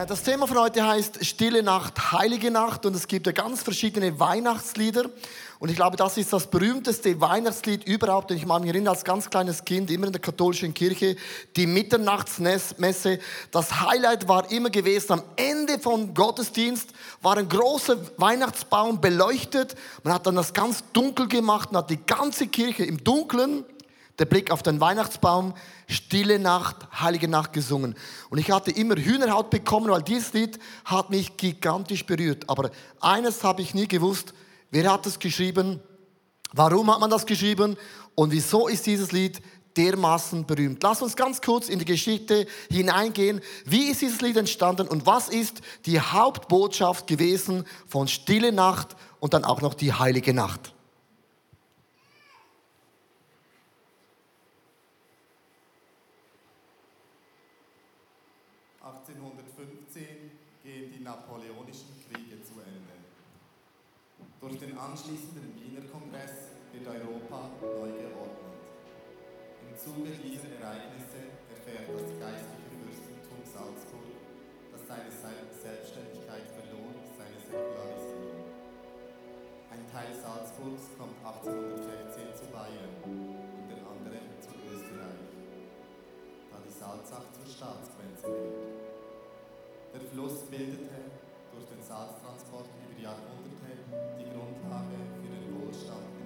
Äh, das Thema von heute heißt Stille Nacht, Heilige Nacht und es gibt ja ganz verschiedene Weihnachtslieder und ich glaube, das ist das berühmteste Weihnachtslied überhaupt. Und ich mag mich erinnern, als ganz kleines Kind, immer in der katholischen Kirche, die Mitternachtsmesse. Das Highlight war immer gewesen, am Ende vom Gottesdienst war ein großer Weihnachtsbaum beleuchtet. Man hat dann das ganz dunkel gemacht und hat die ganze Kirche im Dunkeln der Blick auf den Weihnachtsbaum, Stille Nacht, Heilige Nacht gesungen. Und ich hatte immer Hühnerhaut bekommen, weil dieses Lied hat mich gigantisch berührt. Aber eines habe ich nie gewusst, wer hat es geschrieben, warum hat man das geschrieben und wieso ist dieses Lied dermaßen berühmt. Lass uns ganz kurz in die Geschichte hineingehen. Wie ist dieses Lied entstanden und was ist die Hauptbotschaft gewesen von Stille Nacht und dann auch noch die Heilige Nacht? 1815 gehen die napoleonischen Kriege zu Ende. Durch den anschließenden Wiener Kongress wird Europa neu geordnet. Im Zuge dieser Ereignisse erfährt das geistliche Fürstentum Salzburg, das seine Selbstständigkeit verlor, seine Säkularisierung. Ein Teil Salzburgs kommt 1816 Salzach zur Staatsgrenze wird. Der Fluss bildete durch den Salztransport über Jahrhunderte die Grundlage für den Wohlstand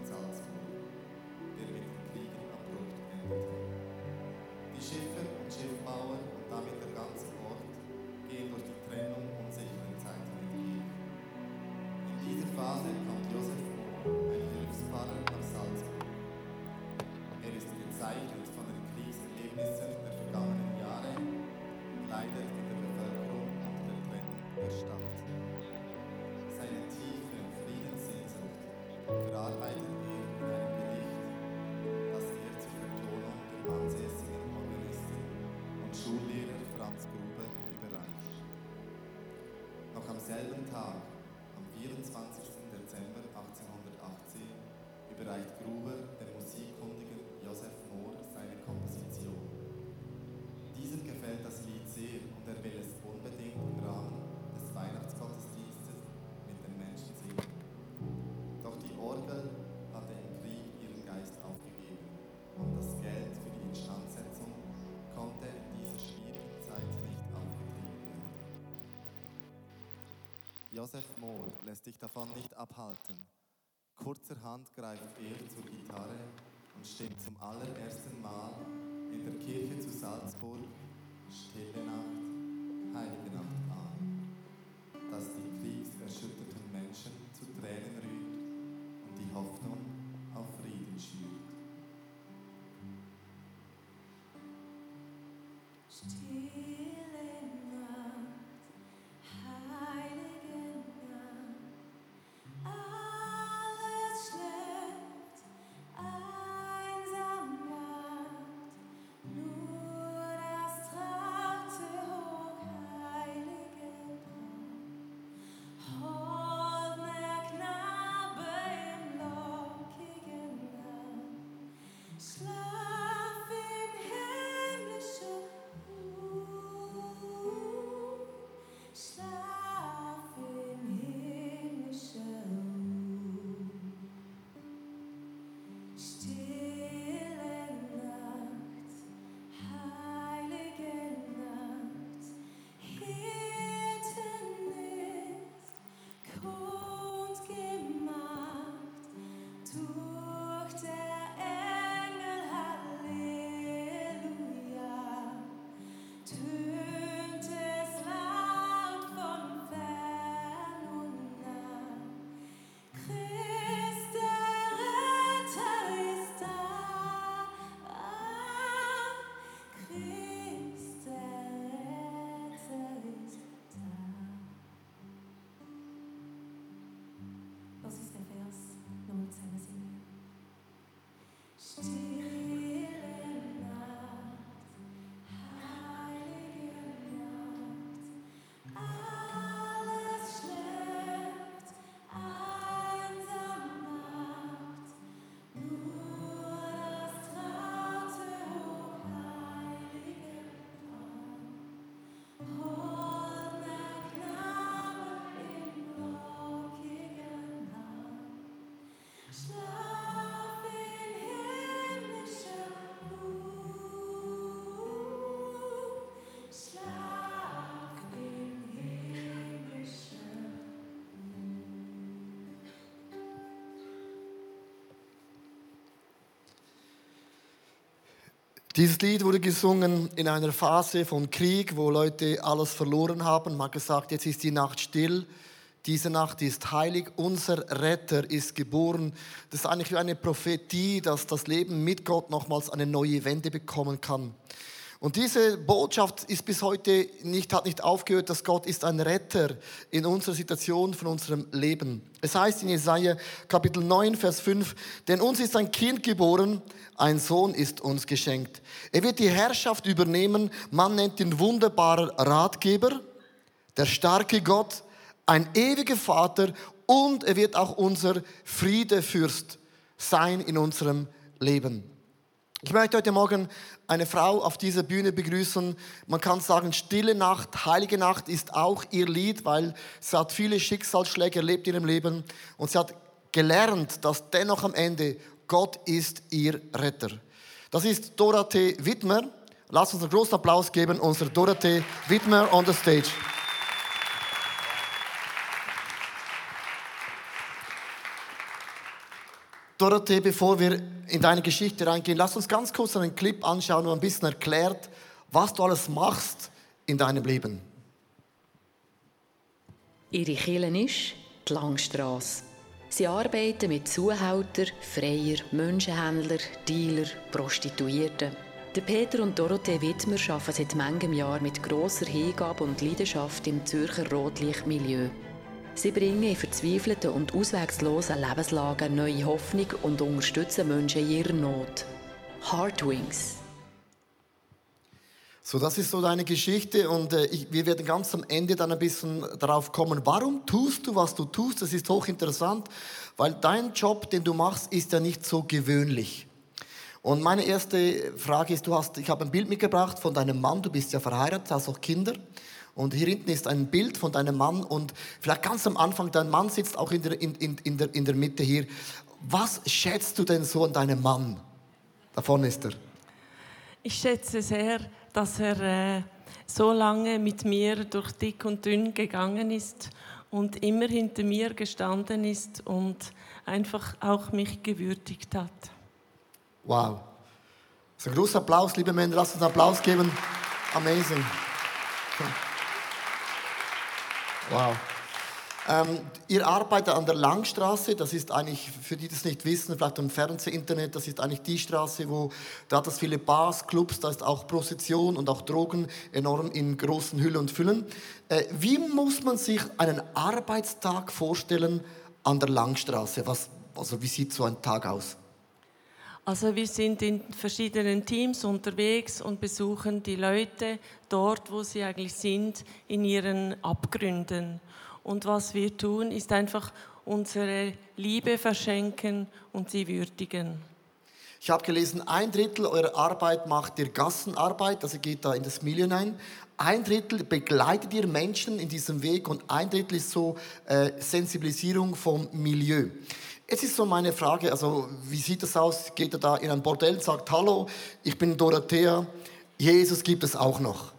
selben Tag, Josef Mohr lässt sich davon nicht abhalten. Kurzerhand greift er zur Gitarre und stimmt zum allerersten Mal in der Kirche zu Salzburg Stille Nacht, Heilige Nacht an, das die kriegserschütterten Menschen zu Tränen rührt und die Hoffnung auf Frieden schürt. Stille Dieses Lied wurde gesungen in einer Phase von Krieg, wo Leute alles verloren haben. Man hat gesagt, jetzt ist die Nacht still. Diese Nacht ist heilig. Unser Retter ist geboren. Das ist eigentlich eine Prophetie, dass das Leben mit Gott nochmals eine neue Wende bekommen kann. Und diese Botschaft ist bis heute nicht, hat nicht aufgehört, dass Gott ist ein Retter in unserer Situation von unserem Leben. Es heißt in Jesaja Kapitel 9, Vers 5, denn uns ist ein Kind geboren, ein Sohn ist uns geschenkt. Er wird die Herrschaft übernehmen, man nennt ihn wunderbarer Ratgeber, der starke Gott, ein ewiger Vater und er wird auch unser Friedefürst sein in unserem Leben. Ich möchte heute Morgen eine Frau auf dieser Bühne begrüßen. Man kann sagen, Stille Nacht, Heilige Nacht ist auch ihr Lied, weil sie hat viele Schicksalsschläge erlebt in ihrem Leben und sie hat gelernt, dass dennoch am Ende Gott ist ihr Retter. Das ist Dorothee Wittmer. Lass uns einen großen Applaus geben, unsere Dorothee Wittmer on the stage. Dorothee, bevor wir in deine Geschichte reingehen, lass uns ganz kurz einen Clip anschauen, wo ein bisschen erklärt, was du alles machst in deinem Leben. Ihre Kirche ist die Langstrasse. Sie arbeiten mit Zuhältern, Freier, Menschenhändler, Dealer, Prostituierten. Der Peter und Dorothee Wittmer arbeiten seit manchem Jahr mit grosser Hingabe und Leidenschaft im Zürcher Rotlichtmilieu. Sie bringen in verzweifelten und auswegslosen Lebenslagen neue Hoffnung und unterstützen Menschen in ihrer Not. Heartwings. So, das ist so deine Geschichte und äh, ich, wir werden ganz am Ende dann ein bisschen darauf kommen, warum tust du, was du tust. Das ist hochinteressant, weil dein Job, den du machst, ist ja nicht so gewöhnlich. Und meine erste Frage ist, du hast, ich habe ein Bild mitgebracht von deinem Mann, du bist ja verheiratet, hast auch Kinder. Und hier hinten ist ein Bild von deinem Mann und vielleicht ganz am Anfang, dein Mann sitzt auch in der, in, in, in der, in der Mitte hier. Was schätzt du denn so an deinem Mann? Da vorne ist er. Ich schätze sehr, dass er äh, so lange mit mir durch dick und dünn gegangen ist und immer hinter mir gestanden ist und einfach auch mich gewürdigt hat. Wow. Ist ein großer Applaus, liebe Männer. Lasst uns einen Applaus geben. Amazing. Wow. Ähm, ihr arbeitet an der Langstraße, das ist eigentlich, für die das nicht wissen, vielleicht im Fernseh, Internet, das ist eigentlich die Straße, wo, da hat es viele Bars, Clubs, da ist auch Prostitution und auch Drogen enorm in großen Hülle und Füllen. Äh, wie muss man sich einen Arbeitstag vorstellen an der Langstraße? Was, also wie sieht so ein Tag aus? Also wir sind in verschiedenen Teams unterwegs und besuchen die Leute dort, wo sie eigentlich sind, in ihren Abgründen. Und was wir tun, ist einfach unsere Liebe verschenken und sie würdigen. Ich habe gelesen, ein Drittel eurer Arbeit macht ihr Gassenarbeit, also geht da in das Milieu hinein. Ein Drittel begleitet ihr Menschen in diesem Weg und ein Drittel ist so äh, Sensibilisierung vom Milieu. Jetzt ist so meine Frage, also wie sieht das aus? Geht er da in ein Bordell, sagt, hallo, ich bin Dorothea, Jesus gibt es auch noch.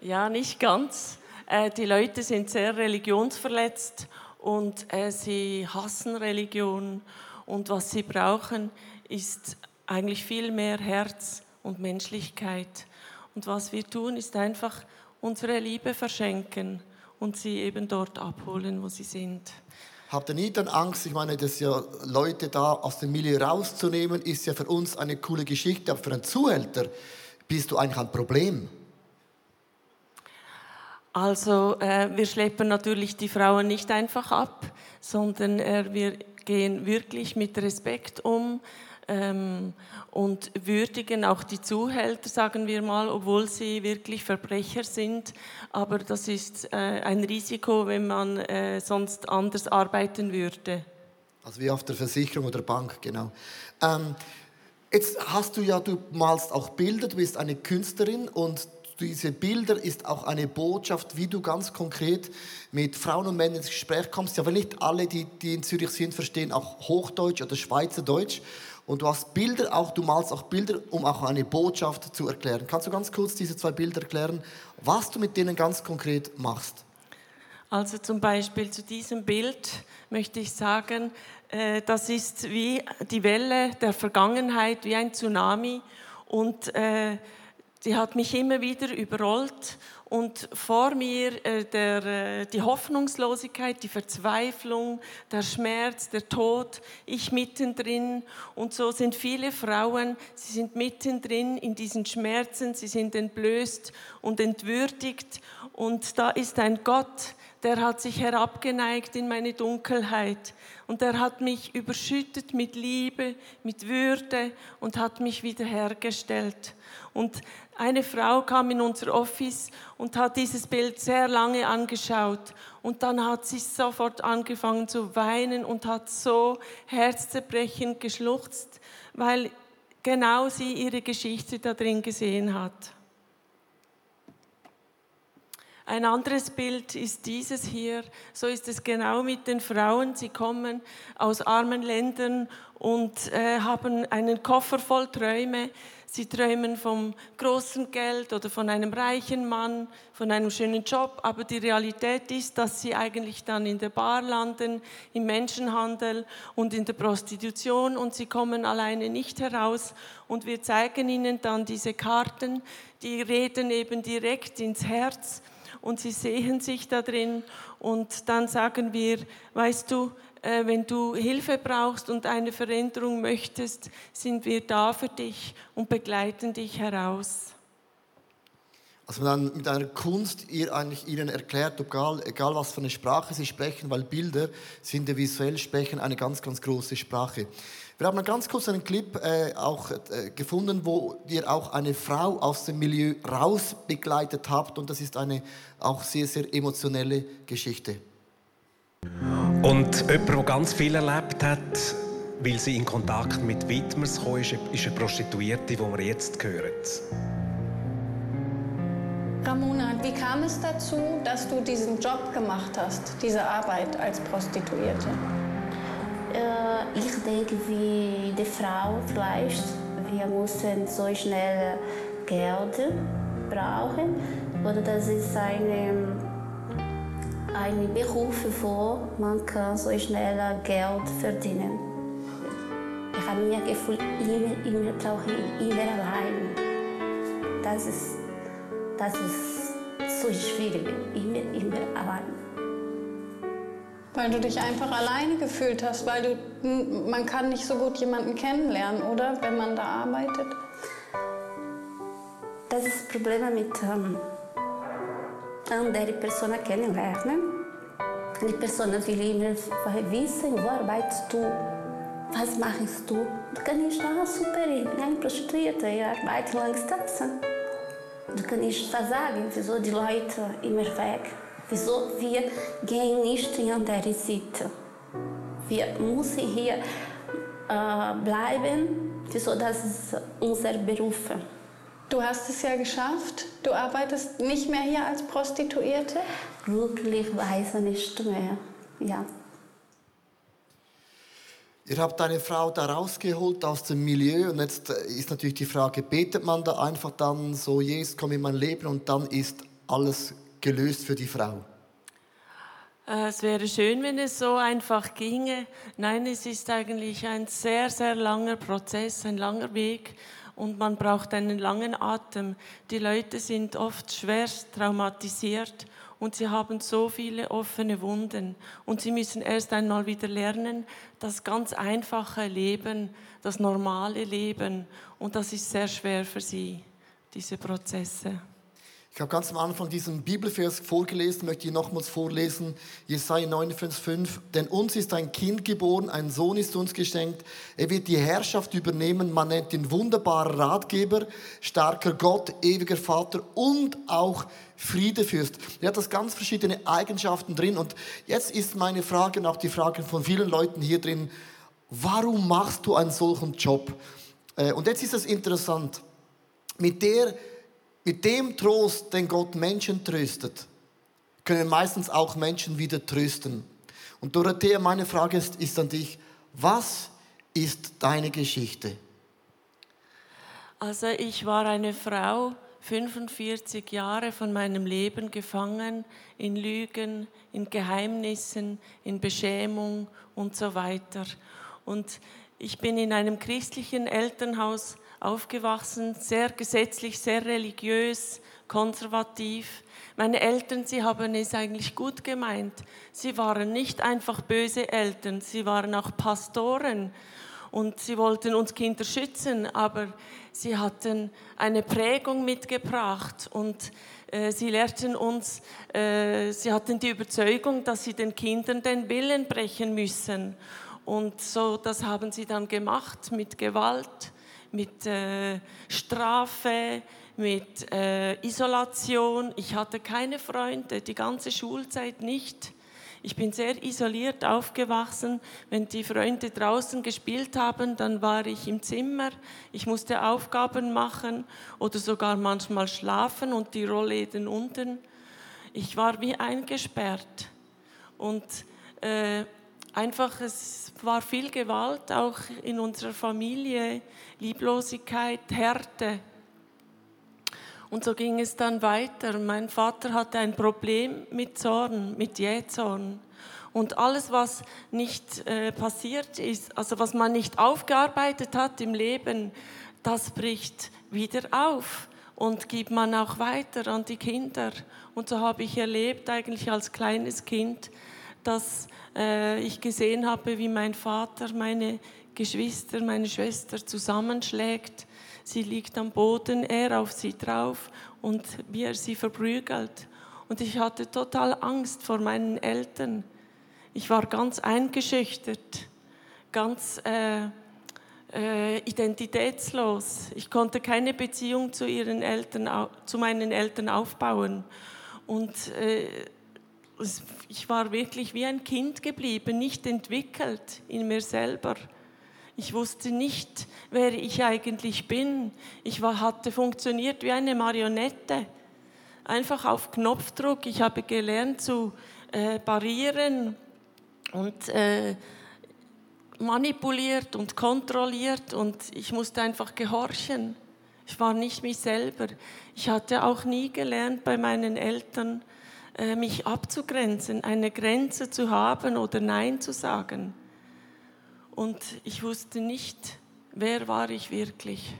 Ja, nicht ganz. Äh, die Leute sind sehr religionsverletzt und äh, sie hassen Religion. Und was sie brauchen, ist eigentlich viel mehr Herz und Menschlichkeit. Und was wir tun, ist einfach unsere Liebe verschenken und sie eben dort abholen, wo sie sind. Habt ihr nie dann Angst? Ich meine, dass ja Leute da aus dem Milieu rauszunehmen, ist ja für uns eine coole Geschichte, aber für einen Zuhälter bist du eigentlich ein Problem. Also äh, wir schleppen natürlich die Frauen nicht einfach ab, sondern äh, wir gehen wirklich mit Respekt um ähm, und würdigen auch die Zuhälter, sagen wir mal, obwohl sie wirklich Verbrecher sind. Aber das ist äh, ein Risiko, wenn man äh, sonst anders arbeiten würde. Also wie auf der Versicherung oder Bank, genau. Ähm, jetzt hast du ja, du malst auch Bilder, du bist eine Künstlerin und diese Bilder ist auch eine Botschaft, wie du ganz konkret mit Frauen und Männern ins Gespräch kommst. Ja, weil nicht alle, die, die in Zürich sind, verstehen auch Hochdeutsch oder Schweizerdeutsch. Und du hast Bilder auch, du malst auch Bilder, um auch eine Botschaft zu erklären. Kannst du ganz kurz diese zwei Bilder erklären, was du mit denen ganz konkret machst? Also zum Beispiel zu diesem Bild möchte ich sagen, äh, das ist wie die Welle der Vergangenheit, wie ein Tsunami. Und äh, die hat mich immer wieder überrollt und vor mir äh, der, äh, die Hoffnungslosigkeit, die Verzweiflung, der Schmerz, der Tod, ich mittendrin. Und so sind viele Frauen, sie sind mittendrin in diesen Schmerzen, sie sind entblößt und entwürdigt. Und da ist ein Gott, der hat sich herabgeneigt in meine Dunkelheit und der hat mich überschüttet mit Liebe, mit Würde und hat mich wiederhergestellt. Und eine Frau kam in unser Office und hat dieses Bild sehr lange angeschaut und dann hat sie sofort angefangen zu weinen und hat so herzzerbrechend geschluchzt, weil genau sie ihre Geschichte da drin gesehen hat. Ein anderes Bild ist dieses hier. So ist es genau mit den Frauen. Sie kommen aus armen Ländern und äh, haben einen Koffer voll Träume. Sie träumen vom großen Geld oder von einem reichen Mann, von einem schönen Job, aber die Realität ist, dass sie eigentlich dann in der Bar landen, im Menschenhandel und in der Prostitution und sie kommen alleine nicht heraus und wir zeigen ihnen dann diese Karten, die reden eben direkt ins Herz und sie sehen sich da drin und dann sagen wir, weißt du, äh, wenn du Hilfe brauchst und eine Veränderung möchtest, sind wir da für dich und begleiten dich heraus. Also dann mit einer Kunst ihr eigentlich ihnen erklärt, egal, egal was für eine Sprache sie sprechen, weil Bilder sind ja visuell sprechen eine ganz, ganz große Sprache. Wir haben ganz kurz einen Clip äh, auch äh, gefunden, wo ihr auch eine Frau aus dem Milieu raus begleitet habt und das ist eine auch sehr, sehr emotionelle Geschichte. Und jemand, der ganz viel erlebt hat, weil sie in Kontakt mit Widmers kam, ist eine Prostituierte, die wir jetzt hören. Ramona, wie kam es dazu, dass du diesen Job gemacht hast, diese Arbeit als Prostituierte? Äh, ich denke, wie die Frau vielleicht, wir müssen so schnell Geld brauchen. Oder das ist eine, ein Beruf, wo man kann so schnell Geld verdienen. Ich habe mir gefühlt, immer, immer brauche ich immer allein. Das ist, das ist so schwierig, immer, immer allein. Weil du dich einfach alleine gefühlt hast, weil du, man kann nicht so gut jemanden kennenlernen, oder, wenn man da arbeitet? Das ist das Problem mit ähm, andere Personen kennenlernen. Die Person will immer wissen, wo arbeitest du, was machst du. Du kannst ah, super, ich bin eine Prostituierte, ich arbeite Langstraße. Du kannst versagen, wieso die Leute immer weg Wieso wir gehen nicht in andere Seite? Wir müssen hier äh, bleiben. Wieso das ist unser Beruf? Du hast es ja geschafft. Du arbeitest nicht mehr hier als Prostituierte? Glücklicherweise nicht mehr. Ja. Ihr habt eine Frau da rausgeholt aus dem Milieu und jetzt ist natürlich die Frage, betet man da einfach dann so, Jesus, komm in mein Leben und dann ist alles gelöst für die Frau? Äh, es wäre schön, wenn es so einfach ginge. Nein, es ist eigentlich ein sehr, sehr langer Prozess, ein langer Weg und man braucht einen langen Atem. Die Leute sind oft schwerst traumatisiert und sie haben so viele offene Wunden und sie müssen erst einmal wieder lernen, das ganz einfache Leben, das normale Leben und das ist sehr schwer für sie, diese Prozesse. Ich habe ganz am Anfang diesen Bibelvers vorgelesen, möchte ich nochmals vorlesen. Jesaja 59,5. Denn uns ist ein Kind geboren, ein Sohn ist uns geschenkt. Er wird die Herrschaft übernehmen. Man nennt ihn wunderbarer Ratgeber, starker Gott, ewiger Vater und auch Friedefürst. Er hat das ganz verschiedene Eigenschaften drin. Und jetzt ist meine Frage und auch die Frage von vielen Leuten hier drin, warum machst du einen solchen Job? Äh, und jetzt ist es interessant. Mit der mit dem Trost, den Gott Menschen tröstet, können meistens auch Menschen wieder trösten. Und Dorothea, meine Frage ist, ist an dich, was ist deine Geschichte? Also ich war eine Frau, 45 Jahre von meinem Leben gefangen in Lügen, in Geheimnissen, in Beschämung und so weiter. Und ich bin in einem christlichen Elternhaus aufgewachsen, sehr gesetzlich, sehr religiös, konservativ. Meine Eltern, sie haben es eigentlich gut gemeint. Sie waren nicht einfach böse Eltern, sie waren auch Pastoren und sie wollten uns Kinder schützen, aber sie hatten eine Prägung mitgebracht und äh, sie lehrten uns, äh, sie hatten die Überzeugung, dass sie den Kindern den Willen brechen müssen. Und so, das haben sie dann gemacht mit Gewalt, mit äh, Strafe, mit äh, Isolation. Ich hatte keine Freunde, die ganze Schulzeit nicht. Ich bin sehr isoliert aufgewachsen. Wenn die Freunde draußen gespielt haben, dann war ich im Zimmer. Ich musste Aufgaben machen oder sogar manchmal schlafen und die Rollläden unten. Ich war wie eingesperrt. Und äh, einfach, es war viel Gewalt auch in unserer Familie, Lieblosigkeit, Härte. Und so ging es dann weiter. Mein Vater hatte ein Problem mit Zorn, mit Jähzorn. Und alles, was nicht äh, passiert ist, also was man nicht aufgearbeitet hat im Leben, das bricht wieder auf und gibt man auch weiter an die Kinder. Und so habe ich erlebt, eigentlich als kleines Kind, dass äh, ich gesehen habe, wie mein Vater meine Geschwister, meine Schwester zusammenschlägt Sie liegt am Boden, er auf sie drauf und wie er sie verprügelt. Und ich hatte total Angst vor meinen Eltern. Ich war ganz eingeschüchtert, ganz äh, äh, identitätslos. Ich konnte keine Beziehung zu, ihren Eltern, zu meinen Eltern aufbauen. Und äh, ich war wirklich wie ein Kind geblieben, nicht entwickelt in mir selber. Ich wusste nicht, wer ich eigentlich bin. Ich war, hatte funktioniert wie eine Marionette. Einfach auf Knopfdruck. Ich habe gelernt zu äh, parieren und äh, manipuliert und kontrolliert und ich musste einfach gehorchen. Ich war nicht mich selber. Ich hatte auch nie gelernt bei meinen Eltern, mich abzugrenzen, eine Grenze zu haben oder Nein zu sagen und ich wusste nicht, wer war ich wirklich.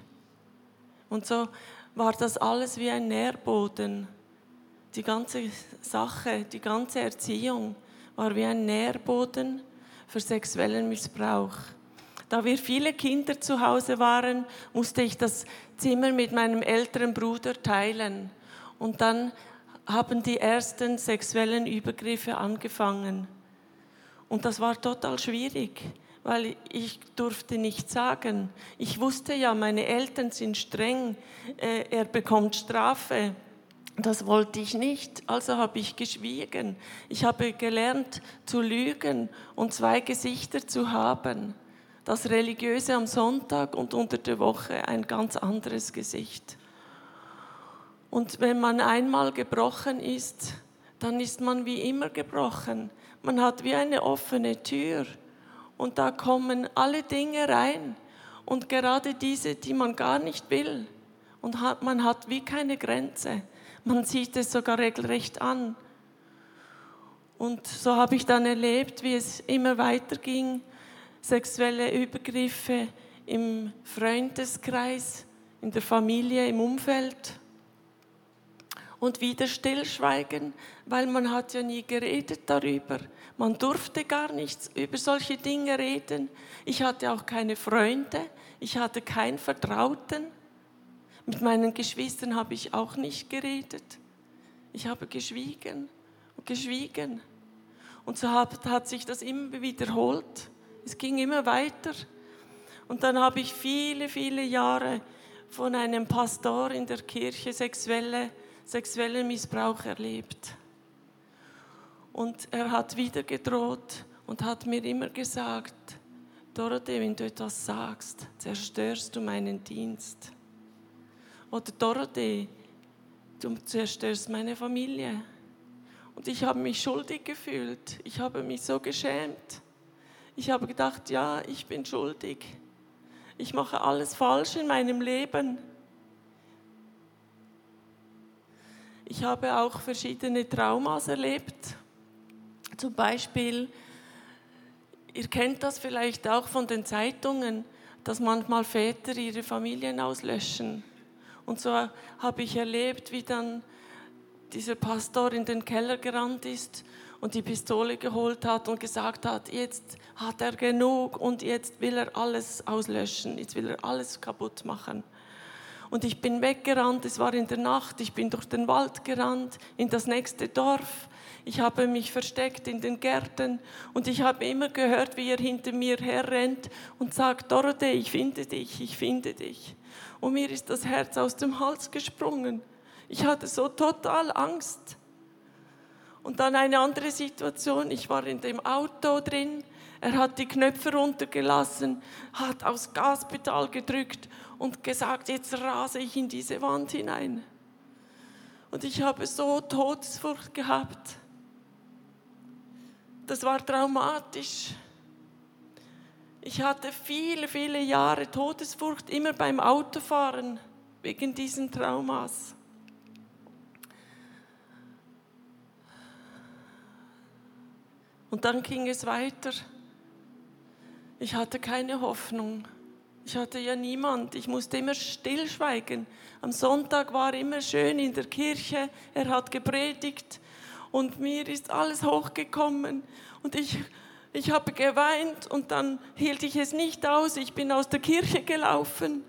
Und so war das alles wie ein Nährboden. Die ganze Sache, die ganze Erziehung war wie ein Nährboden für sexuellen Missbrauch. Da wir viele Kinder zu Hause waren, musste ich das Zimmer mit meinem älteren Bruder teilen. Und dann haben die ersten sexuellen Übergriffe angefangen. Und das war total schwierig weil ich durfte nicht sagen. Ich wusste ja, meine Eltern sind streng, äh, er bekommt Strafe. Das wollte ich nicht, also habe ich geschwiegen. Ich habe gelernt zu lügen und zwei Gesichter zu haben. Das Religiöse am Sonntag und unter der Woche ein ganz anderes Gesicht. Und wenn man einmal gebrochen ist, dann ist man wie immer gebrochen. Man hat wie eine offene Tür und da kommen alle Dinge rein und gerade diese, die man gar nicht will. Und hat, man hat wie keine Grenze. Man sieht es sogar regelrecht an. Und so habe ich dann erlebt, wie es immer weiterging. Sexuelle Übergriffe im Freundeskreis, in der Familie, im Umfeld. Und wieder Stillschweigen, weil man hat ja nie geredet darüber. Man durfte gar nichts über solche Dinge reden. Ich hatte auch keine Freunde. Ich hatte keinen Vertrauten. Mit meinen Geschwistern habe ich auch nicht geredet. Ich habe geschwiegen und geschwiegen. Und so hat, hat sich das immer wiederholt. Es ging immer weiter. Und dann habe ich viele, viele Jahre von einem Pastor in der Kirche sexuelle, sexuellen Missbrauch erlebt. Und er hat wieder gedroht und hat mir immer gesagt, Dorothee, wenn du etwas sagst, zerstörst du meinen Dienst. Oder Dorothee, du zerstörst meine Familie. Und ich habe mich schuldig gefühlt. Ich habe mich so geschämt. Ich habe gedacht, ja, ich bin schuldig. Ich mache alles falsch in meinem Leben. Ich habe auch verschiedene Traumas erlebt zum Beispiel, ihr kennt das vielleicht auch von den Zeitungen, dass manchmal Väter ihre Familien auslöschen. Und so habe ich erlebt, wie dann dieser Pastor in den Keller gerannt ist und die Pistole geholt hat und gesagt hat, jetzt hat er genug und jetzt will er alles auslöschen, jetzt will er alles kaputt machen. Und ich bin weggerannt, es war in der Nacht, ich bin durch den Wald gerannt, in das nächste Dorf. Ich habe mich versteckt in den Gärten und ich habe immer gehört, wie er hinter mir herrennt und sagt, Dorothee, ich finde dich, ich finde dich. Und mir ist das Herz aus dem Hals gesprungen. Ich hatte so total Angst. Und dann eine andere Situation, ich war in dem Auto drin, er hat die Knöpfe runtergelassen, hat aufs Gaspedal gedrückt und gesagt, jetzt rase ich in diese Wand hinein. Und ich habe so Todesfurcht gehabt. Das war traumatisch. Ich hatte viele, viele Jahre Todesfurcht, immer beim Autofahren, wegen diesen Traumas. Und dann ging es weiter. Ich hatte keine Hoffnung. Ich hatte ja niemand. Ich musste immer stillschweigen. Am Sonntag war immer schön in der Kirche. Er hat gepredigt und mir ist alles hochgekommen. Und ich, ich habe geweint und dann hielt ich es nicht aus. Ich bin aus der Kirche gelaufen.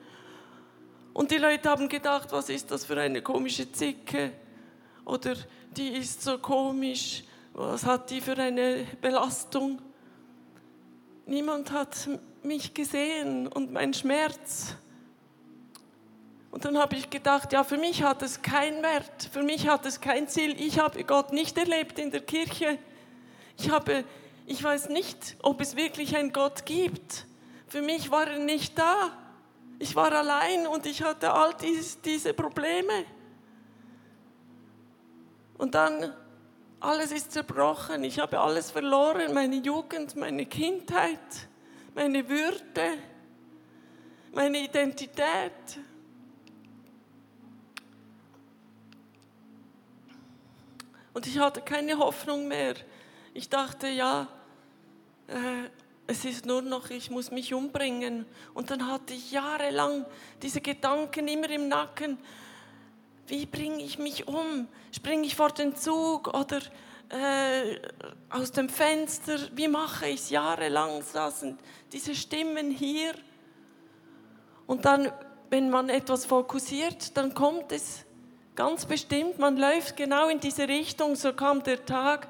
Und die Leute haben gedacht, was ist das für eine komische Zicke? Oder die ist so komisch. Was hat die für eine Belastung? Niemand hat mich gesehen und mein Schmerz. Und dann habe ich gedacht, ja, für mich hat es keinen Wert, für mich hat es kein Ziel. Ich habe Gott nicht erlebt in der Kirche. Ich, habe, ich weiß nicht, ob es wirklich einen Gott gibt. Für mich war er nicht da. Ich war allein und ich hatte all dies, diese Probleme. Und dann alles ist zerbrochen. Ich habe alles verloren. Meine Jugend, meine Kindheit, meine Würde, meine Identität. Und ich hatte keine Hoffnung mehr. Ich dachte, ja, äh, es ist nur noch, ich muss mich umbringen. Und dann hatte ich jahrelang diese Gedanken immer im Nacken wie bringe ich mich um? Springe ich vor den Zug oder äh, aus dem Fenster? Wie mache ich es? Jahrelang saßen diese Stimmen hier. Und dann, wenn man etwas fokussiert, dann kommt es ganz bestimmt. Man läuft genau in diese Richtung. So kam der Tag,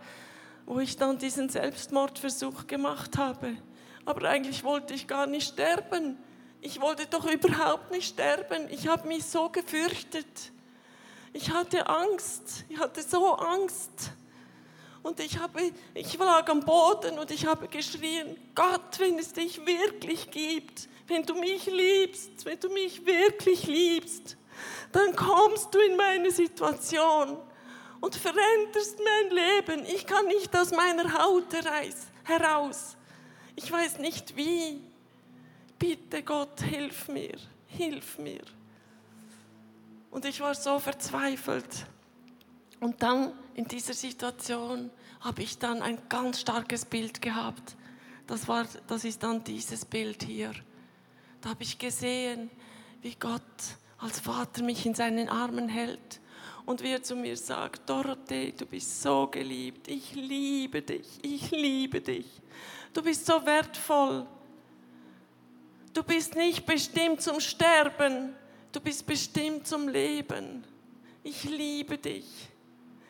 wo ich dann diesen Selbstmordversuch gemacht habe. Aber eigentlich wollte ich gar nicht sterben. Ich wollte doch überhaupt nicht sterben. Ich habe mich so gefürchtet. Ich hatte Angst, ich hatte so Angst. Und ich, habe, ich lag am Boden und ich habe geschrien, Gott, wenn es dich wirklich gibt, wenn du mich liebst, wenn du mich wirklich liebst, dann kommst du in meine Situation und veränderst mein Leben. Ich kann nicht aus meiner Haut heraus. Ich weiß nicht wie. Bitte Gott, hilf mir, hilf mir. Und ich war so verzweifelt. Und dann in dieser Situation habe ich dann ein ganz starkes Bild gehabt. Das, war, das ist dann dieses Bild hier. Da habe ich gesehen, wie Gott als Vater mich in seinen Armen hält und wie er zu mir sagt, Dorothee, du bist so geliebt, ich liebe dich, ich liebe dich. Du bist so wertvoll. Du bist nicht bestimmt zum Sterben, Du bist bestimmt zum Leben. Ich liebe dich.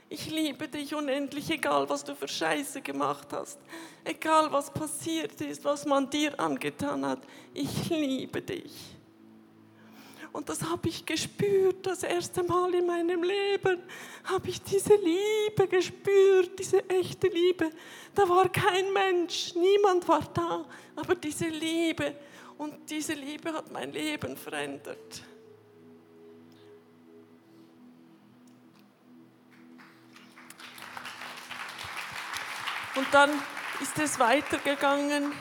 Ich liebe dich unendlich, egal was du für Scheiße gemacht hast, egal was passiert ist, was man dir angetan hat. Ich liebe dich. Und das habe ich gespürt, das erste Mal in meinem Leben habe ich diese Liebe gespürt, diese echte Liebe. Da war kein Mensch, niemand war da, aber diese Liebe. Und diese Liebe hat mein Leben verändert. Und dann ist es weitergegangen.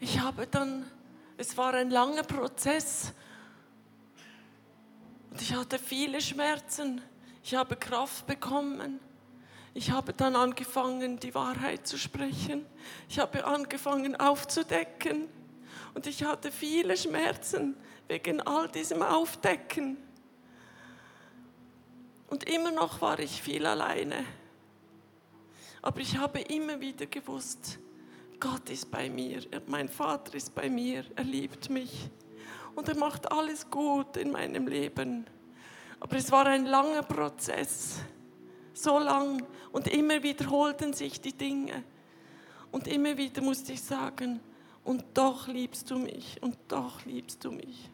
Ich habe dann, es war ein langer Prozess und ich hatte viele Schmerzen. Ich habe Kraft bekommen. Ich habe dann angefangen, die Wahrheit zu sprechen. Ich habe angefangen aufzudecken. Und ich hatte viele Schmerzen wegen all diesem Aufdecken. Und immer noch war ich viel alleine. Aber ich habe immer wieder gewusst, Gott ist bei mir, mein Vater ist bei mir, er liebt mich und er macht alles gut in meinem Leben. Aber es war ein langer Prozess, so lang und immer wiederholten sich die Dinge. Und immer wieder musste ich sagen, und doch liebst du mich, und doch liebst du mich.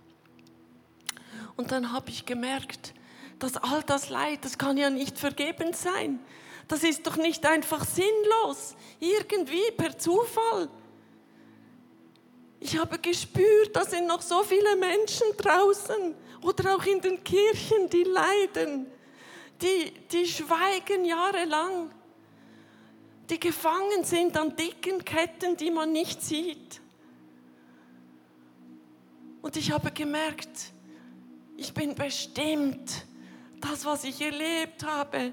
Und dann habe ich gemerkt, dass all das Leid, das kann ja nicht vergebens sein. Das ist doch nicht einfach sinnlos, irgendwie per Zufall. Ich habe gespürt, da sind noch so viele Menschen draußen oder auch in den Kirchen, die leiden, die, die schweigen jahrelang, die gefangen sind an dicken Ketten, die man nicht sieht. Und ich habe gemerkt, ich bin bestimmt, das, was ich erlebt habe,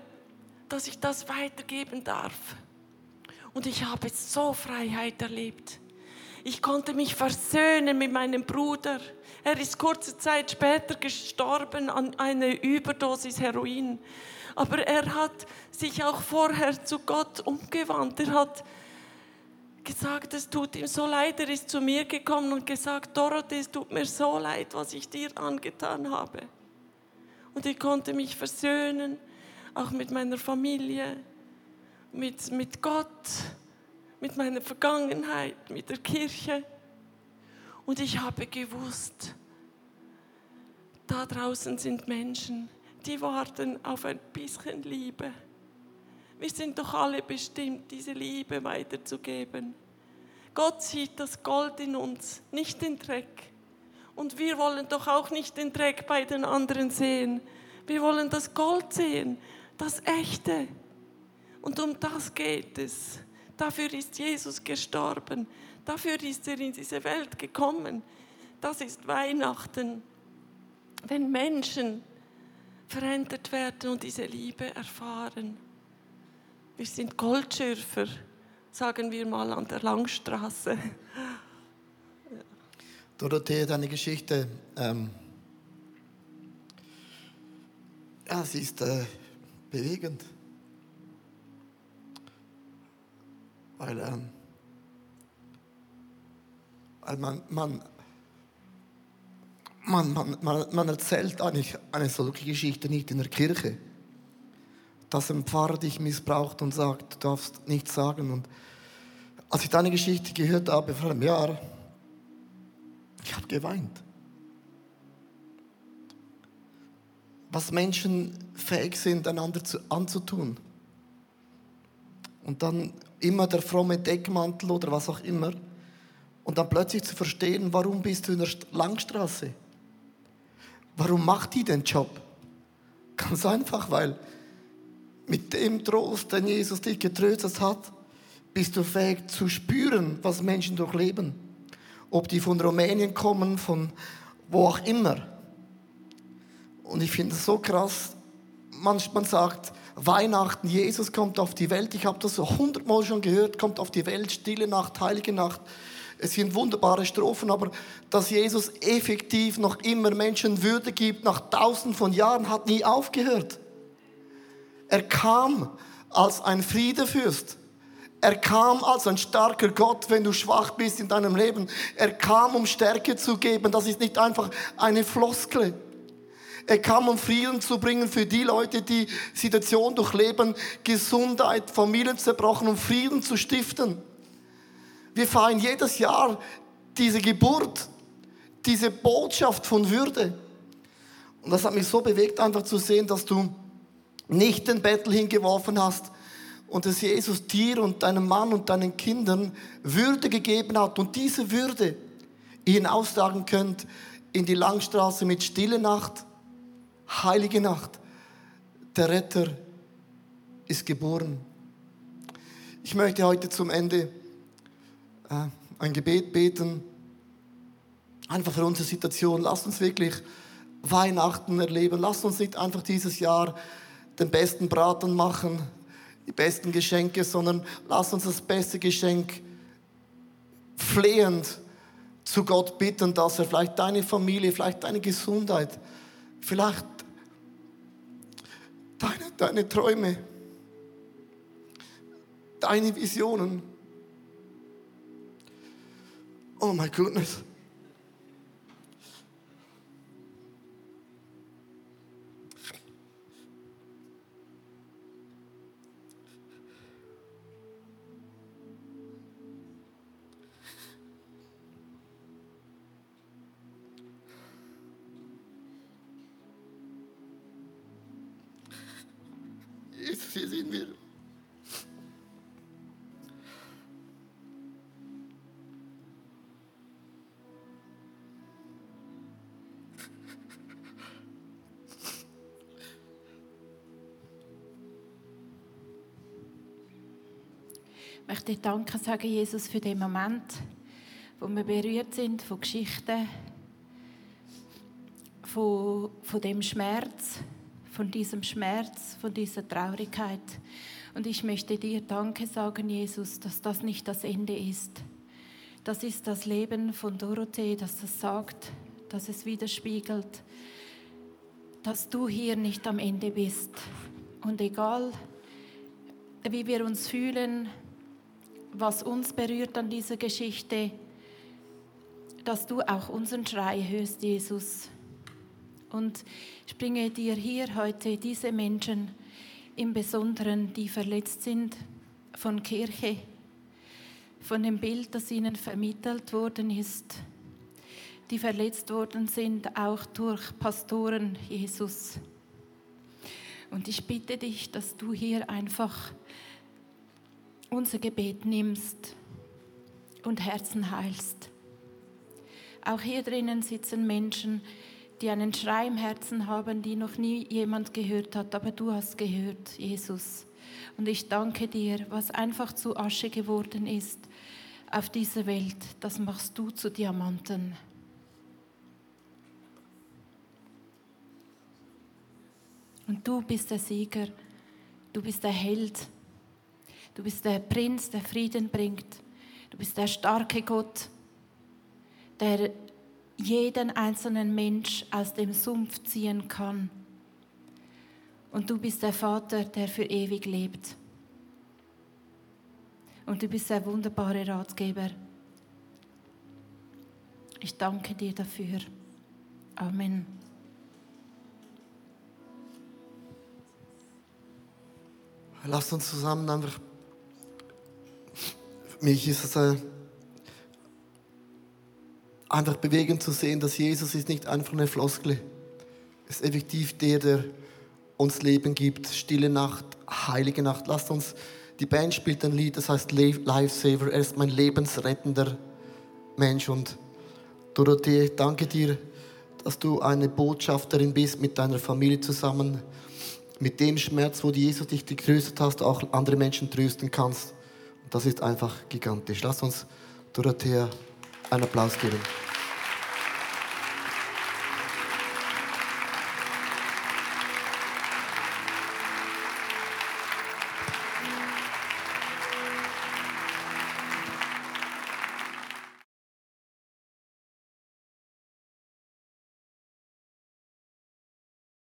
dass ich das weitergeben darf. Und ich habe so Freiheit erlebt. Ich konnte mich versöhnen mit meinem Bruder. Er ist kurze Zeit später gestorben an einer Überdosis Heroin. Aber er hat sich auch vorher zu Gott umgewandt. Er hat gesagt, es tut ihm so leid. Er ist zu mir gekommen und gesagt, Dorothee, es tut mir so leid, was ich dir angetan habe. Und ich konnte mich versöhnen, auch mit meiner Familie, mit, mit Gott, mit meiner Vergangenheit, mit der Kirche. Und ich habe gewusst, da draußen sind Menschen, die warten auf ein bisschen Liebe. Wir sind doch alle bestimmt, diese Liebe weiterzugeben. Gott sieht das Gold in uns, nicht den Dreck. Und wir wollen doch auch nicht den Dreck bei den anderen sehen. Wir wollen das Gold sehen, das Echte. Und um das geht es. Dafür ist Jesus gestorben. Dafür ist er in diese Welt gekommen. Das ist Weihnachten. Wenn Menschen verändert werden und diese Liebe erfahren. Wir sind Goldschürfer, sagen wir mal an der Langstraße. Dorothee, deine Geschichte, ähm, ja, sie ist äh, bewegend. Weil, ähm, weil man, man, man, man, man, erzählt eigentlich eine solche Geschichte nicht in der Kirche. Dass ein Pfarrer dich missbraucht und sagt, du darfst nichts sagen. Und als ich deine Geschichte gehört habe vor einem Jahr, ich habe geweint. Was Menschen fähig sind, einander zu, anzutun. Und dann immer der fromme Deckmantel oder was auch immer. Und dann plötzlich zu verstehen, warum bist du in der St- Langstraße? Warum macht die den Job? Ganz einfach, weil mit dem Trost, den Jesus dich getröstet hat, bist du fähig zu spüren, was Menschen durchleben. Ob die von Rumänien kommen, von wo auch immer. Und ich finde es so krass. Man, man sagt, Weihnachten, Jesus kommt auf die Welt. Ich habe das so hundertmal schon gehört, kommt auf die Welt, stille Nacht, heilige Nacht. Es sind wunderbare Strophen, aber dass Jesus effektiv noch immer Menschen Würde gibt, nach tausend von Jahren, hat nie aufgehört. Er kam als ein Friedefürst. Er kam als ein starker Gott, wenn du schwach bist in deinem Leben. Er kam, um Stärke zu geben. Das ist nicht einfach eine Floskel. Er kam, um Frieden zu bringen für die Leute, die Situation durchleben, Gesundheit, Familien zerbrochen, um Frieden zu stiften. Wir feiern jedes Jahr diese Geburt, diese Botschaft von Würde. Und das hat mich so bewegt, einfach zu sehen, dass du nicht den Bettel hingeworfen hast und dass Jesus dir und deinem Mann und deinen Kindern Würde gegeben hat und diese Würde ihr hinaustragen könnt in die Langstraße mit Stille Nacht, Heilige Nacht. Der Retter ist geboren. Ich möchte heute zum Ende äh, ein Gebet beten. Einfach für unsere Situation. Lasst uns wirklich Weihnachten erleben. Lasst uns nicht einfach dieses Jahr den besten Braten machen, die besten Geschenke, sondern lasst uns das beste Geschenk flehend zu Gott bitten, dass er vielleicht deine Familie, vielleicht deine Gesundheit, vielleicht deine, deine Träume, deine Visionen. Oh my goodness. Jesus, hier sind wir. Ich möchte Danke sagen, Jesus, für den Moment, wo wir berührt sind von Geschichten, von, von dem Schmerz, von diesem Schmerz, von dieser Traurigkeit. Und ich möchte dir Danke sagen, Jesus, dass das nicht das Ende ist. Das ist das Leben von Dorothee, dass das sagt, dass es widerspiegelt, dass du hier nicht am Ende bist. Und egal, wie wir uns fühlen, was uns berührt an dieser Geschichte, dass du auch unseren Schrei hörst, Jesus. Und ich bringe dir hier heute diese Menschen im Besonderen, die verletzt sind von Kirche, von dem Bild, das ihnen vermittelt worden ist, die verletzt worden sind auch durch Pastoren, Jesus. Und ich bitte dich, dass du hier einfach unser Gebet nimmst und Herzen heilst. Auch hier drinnen sitzen Menschen, die einen Schrei im Herzen haben, die noch nie jemand gehört hat, aber du hast gehört, Jesus. Und ich danke dir, was einfach zu Asche geworden ist auf dieser Welt, das machst du zu Diamanten. Und du bist der Sieger, du bist der Held, du bist der Prinz, der Frieden bringt, du bist der starke Gott, der jeden einzelnen Mensch aus dem Sumpf ziehen kann. Und du bist der Vater, der für ewig lebt. Und du bist der wunderbare Ratgeber. Ich danke dir dafür. Amen. Lasst uns zusammen einfach. Mich ist es äh, einfach bewegend zu sehen, dass Jesus ist nicht einfach eine Floskel. Es ist effektiv der, der uns Leben gibt. Stille Nacht, heilige Nacht. Lasst uns, die Band spielt ein Lied, das heißt Lifesaver. Er ist mein lebensrettender Mensch. Und Dorothee, danke dir, dass du eine Botschafterin bist mit deiner Familie zusammen. Mit dem Schmerz, wo Jesus dich getröstet hast, auch andere Menschen trösten kannst. Und das ist einfach gigantisch. Lass uns Dorothea einen Applaus geben.